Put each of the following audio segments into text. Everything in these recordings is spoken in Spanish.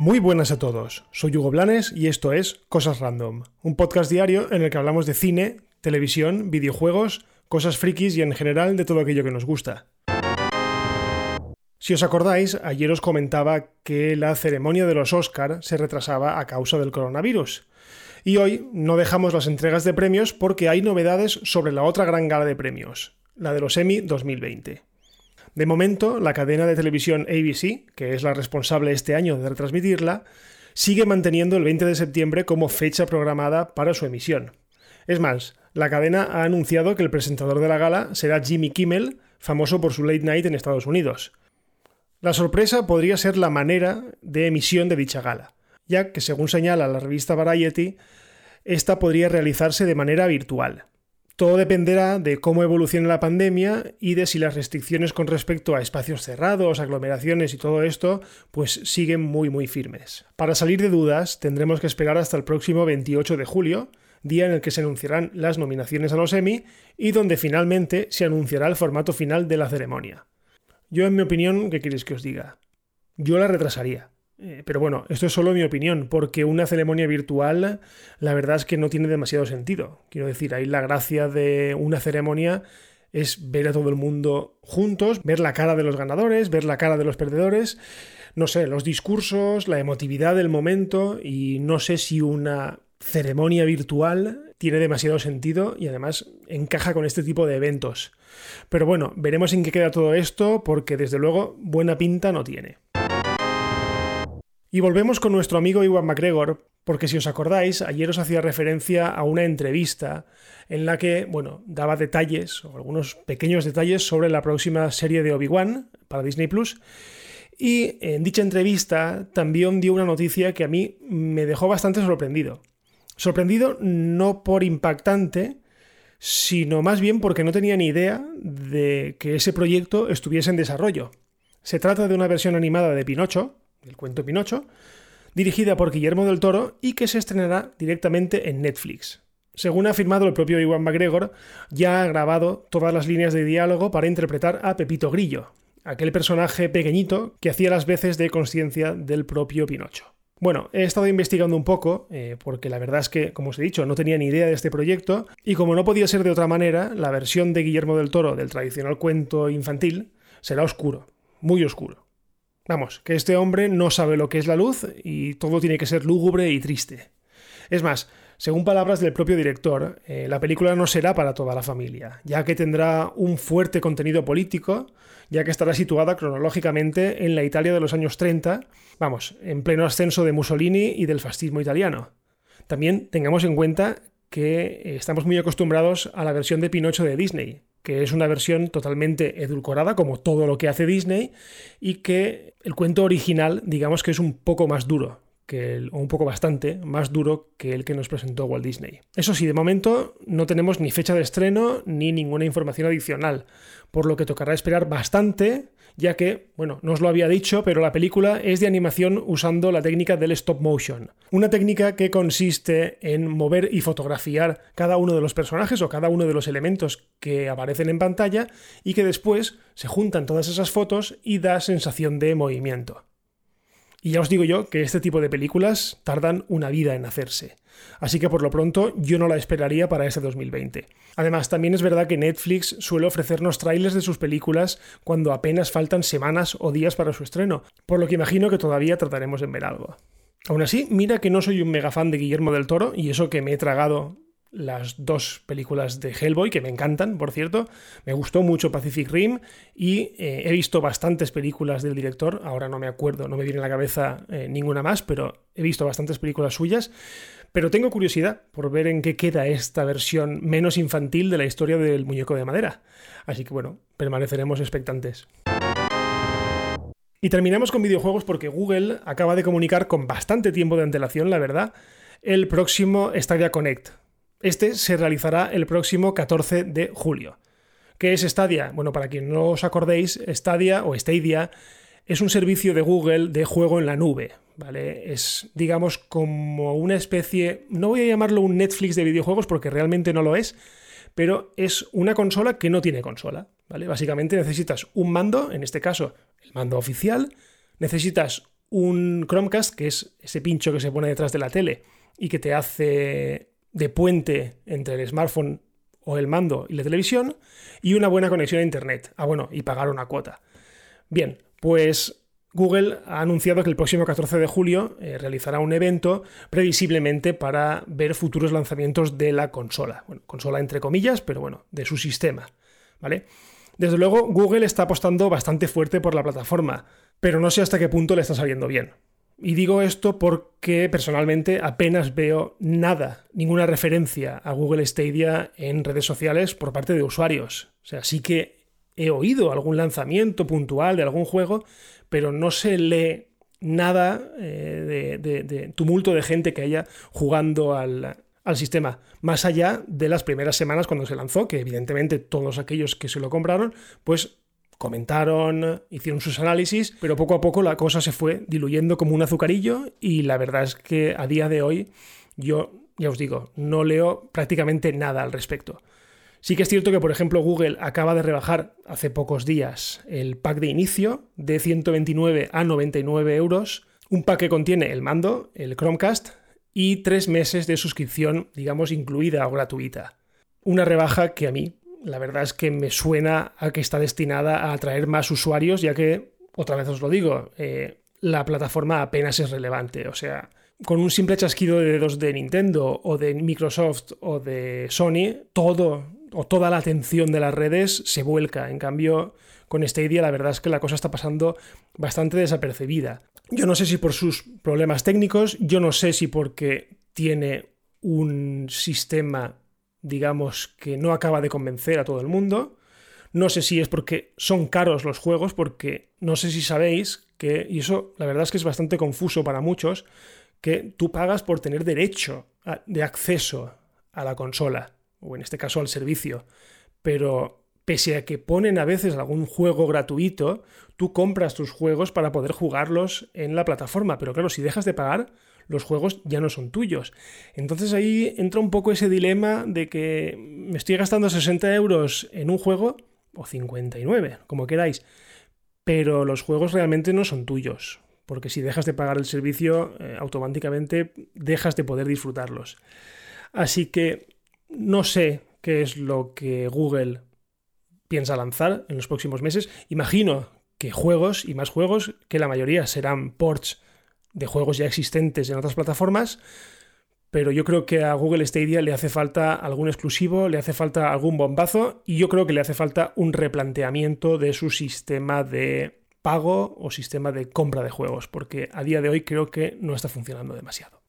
Muy buenas a todos, soy Hugo Blanes y esto es Cosas Random, un podcast diario en el que hablamos de cine, televisión, videojuegos, cosas frikis y en general de todo aquello que nos gusta. Si os acordáis, ayer os comentaba que la ceremonia de los Oscar se retrasaba a causa del coronavirus. Y hoy no dejamos las entregas de premios porque hay novedades sobre la otra gran gala de premios, la de los Emmy 2020. De momento, la cadena de televisión ABC, que es la responsable este año de retransmitirla, sigue manteniendo el 20 de septiembre como fecha programada para su emisión. Es más, la cadena ha anunciado que el presentador de la gala será Jimmy Kimmel, famoso por su late night en Estados Unidos. La sorpresa podría ser la manera de emisión de dicha gala, ya que según señala la revista Variety, esta podría realizarse de manera virtual. Todo dependerá de cómo evolucione la pandemia y de si las restricciones con respecto a espacios cerrados, aglomeraciones y todo esto, pues siguen muy muy firmes. Para salir de dudas, tendremos que esperar hasta el próximo 28 de julio, día en el que se anunciarán las nominaciones a los Emmy y donde finalmente se anunciará el formato final de la ceremonia. Yo, en mi opinión, ¿qué queréis que os diga? Yo la retrasaría. Eh, pero bueno, esto es solo mi opinión, porque una ceremonia virtual, la verdad es que no tiene demasiado sentido. Quiero decir, ahí la gracia de una ceremonia es ver a todo el mundo juntos, ver la cara de los ganadores, ver la cara de los perdedores, no sé, los discursos, la emotividad del momento, y no sé si una ceremonia virtual tiene demasiado sentido y además encaja con este tipo de eventos. Pero bueno, veremos en qué queda todo esto, porque desde luego buena pinta no tiene. Y volvemos con nuestro amigo Iwan McGregor, porque si os acordáis, ayer os hacía referencia a una entrevista en la que, bueno, daba detalles, o algunos pequeños detalles sobre la próxima serie de Obi-Wan para Disney Plus. Y en dicha entrevista también dio una noticia que a mí me dejó bastante sorprendido. Sorprendido no por impactante, sino más bien porque no tenía ni idea de que ese proyecto estuviese en desarrollo. Se trata de una versión animada de Pinocho, el cuento Pinocho, dirigida por Guillermo del Toro y que se estrenará directamente en Netflix. Según ha afirmado el propio Iwan McGregor, ya ha grabado todas las líneas de diálogo para interpretar a Pepito Grillo, aquel personaje pequeñito que hacía las veces de conciencia del propio Pinocho. Bueno, he estado investigando un poco, eh, porque la verdad es que, como os he dicho, no tenía ni idea de este proyecto, y como no podía ser de otra manera, la versión de Guillermo del Toro del tradicional cuento infantil será oscuro, muy oscuro. Vamos, que este hombre no sabe lo que es la luz y todo tiene que ser lúgubre y triste. Es más, según palabras del propio director, eh, la película no será para toda la familia, ya que tendrá un fuerte contenido político, ya que estará situada cronológicamente en la Italia de los años 30, vamos, en pleno ascenso de Mussolini y del fascismo italiano. También tengamos en cuenta que eh, estamos muy acostumbrados a la versión de Pinocho de Disney, que es una versión totalmente edulcorada, como todo lo que hace Disney, y que el cuento original, digamos que es un poco más duro, que el, o un poco bastante más duro que el que nos presentó Walt Disney. Eso sí, de momento no tenemos ni fecha de estreno ni ninguna información adicional, por lo que tocará esperar bastante ya que, bueno, no os lo había dicho, pero la película es de animación usando la técnica del stop motion. Una técnica que consiste en mover y fotografiar cada uno de los personajes o cada uno de los elementos que aparecen en pantalla y que después se juntan todas esas fotos y da sensación de movimiento. Y ya os digo yo que este tipo de películas tardan una vida en hacerse. Así que por lo pronto yo no la esperaría para este 2020. Además, también es verdad que Netflix suele ofrecernos trailers de sus películas cuando apenas faltan semanas o días para su estreno, por lo que imagino que todavía trataremos en ver algo. Aún así, mira que no soy un mega fan de Guillermo del Toro, y eso que me he tragado las dos películas de Hellboy, que me encantan, por cierto. Me gustó mucho Pacific Rim y eh, he visto bastantes películas del director. Ahora no me acuerdo, no me viene a la cabeza eh, ninguna más, pero he visto bastantes películas suyas. Pero tengo curiosidad por ver en qué queda esta versión menos infantil de la historia del muñeco de madera. Así que bueno, permaneceremos expectantes. Y terminamos con videojuegos porque Google acaba de comunicar con bastante tiempo de antelación, la verdad, el próximo Stadia Connect, este se realizará el próximo 14 de julio. ¿Qué es Stadia? Bueno, para quien no os acordéis, Stadia o Stadia es un servicio de Google de juego en la nube, ¿vale? Es, digamos, como una especie, no voy a llamarlo un Netflix de videojuegos porque realmente no lo es, pero es una consola que no tiene consola. ¿vale? Básicamente necesitas un mando, en este caso el mando oficial, necesitas un Chromecast, que es ese pincho que se pone detrás de la tele y que te hace de puente entre el smartphone o el mando y la televisión, y una buena conexión a Internet. Ah, bueno, y pagar una cuota. Bien, pues Google ha anunciado que el próximo 14 de julio eh, realizará un evento previsiblemente para ver futuros lanzamientos de la consola. Bueno, consola entre comillas, pero bueno, de su sistema. ¿Vale? Desde luego, Google está apostando bastante fuerte por la plataforma, pero no sé hasta qué punto le está saliendo bien. Y digo esto porque personalmente apenas veo nada, ninguna referencia a Google Stadia en redes sociales por parte de usuarios. O sea, sí que he oído algún lanzamiento puntual de algún juego, pero no se lee nada eh, de, tumulto de gente que haya jugando al, al sistema, más allá de las primeras semanas cuando se lanzó, que evidentemente todos aquellos que se lo compraron, pues comentaron, hicieron sus análisis, pero poco a poco la cosa se fue diluyendo como un azucarillo y la verdad es que a día de hoy yo, ya os digo, no leo prácticamente nada al respecto. Sí que es cierto que, por ejemplo, Google acaba de rebajar hace pocos días el pack de inicio de 129 a 99 euros, un pack que contiene el mando, el Chromecast y tres meses de suscripción, digamos, incluida o gratuita. Una rebaja que a mí, la verdad es que me suena a que está destinada a atraer más usuarios, ya que, otra vez os lo digo, eh, la plataforma apenas es relevante. O sea, con un simple chasquido de dedos de Nintendo o de Microsoft o de Sony, todo o toda la atención de las redes se vuelca. En cambio, con Stadia la verdad es que la cosa está pasando bastante desapercibida. Yo no sé si por sus problemas técnicos, yo no sé si porque tiene un sistema, digamos, que no acaba de convencer a todo el mundo. No sé si es porque son caros los juegos, porque no sé si sabéis que, y eso la verdad es que es bastante confuso para muchos, que tú pagas por tener derecho de acceso a la consola o en este caso al servicio. Pero pese a que ponen a veces algún juego gratuito, tú compras tus juegos para poder jugarlos en la plataforma. Pero claro, si dejas de pagar, los juegos ya no son tuyos. Entonces ahí entra un poco ese dilema de que me estoy gastando 60 euros en un juego, o 59, como queráis, pero los juegos realmente no son tuyos. Porque si dejas de pagar el servicio, eh, automáticamente dejas de poder disfrutarlos. Así que no sé qué es lo que Google piensa lanzar en los próximos meses. Imagino que juegos y más juegos, que la mayoría serán ports de juegos ya existentes en otras plataformas, pero yo creo que a Google Stadia le hace falta algún exclusivo, le hace falta algún bombazo y yo creo que le hace falta un replanteamiento de su sistema de pago o sistema de compra de juegos, porque a día de hoy creo que no está funcionando demasiado.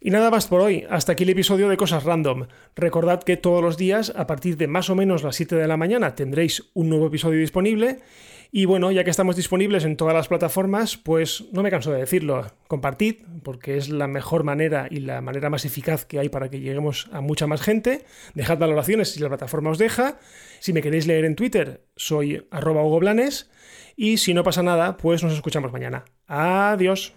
Y nada más por hoy, hasta aquí el episodio de Cosas Random. Recordad que todos los días, a partir de más o menos las 7 de la mañana, tendréis un nuevo episodio disponible. Y bueno, ya que estamos disponibles en todas las plataformas, pues no me canso de decirlo, compartid, porque es la mejor manera y la manera más eficaz que hay para que lleguemos a mucha más gente. Dejad valoraciones si la plataforma os deja. Si me queréis leer en Twitter, soy arroba. Y si no pasa nada, pues nos escuchamos mañana. Adiós.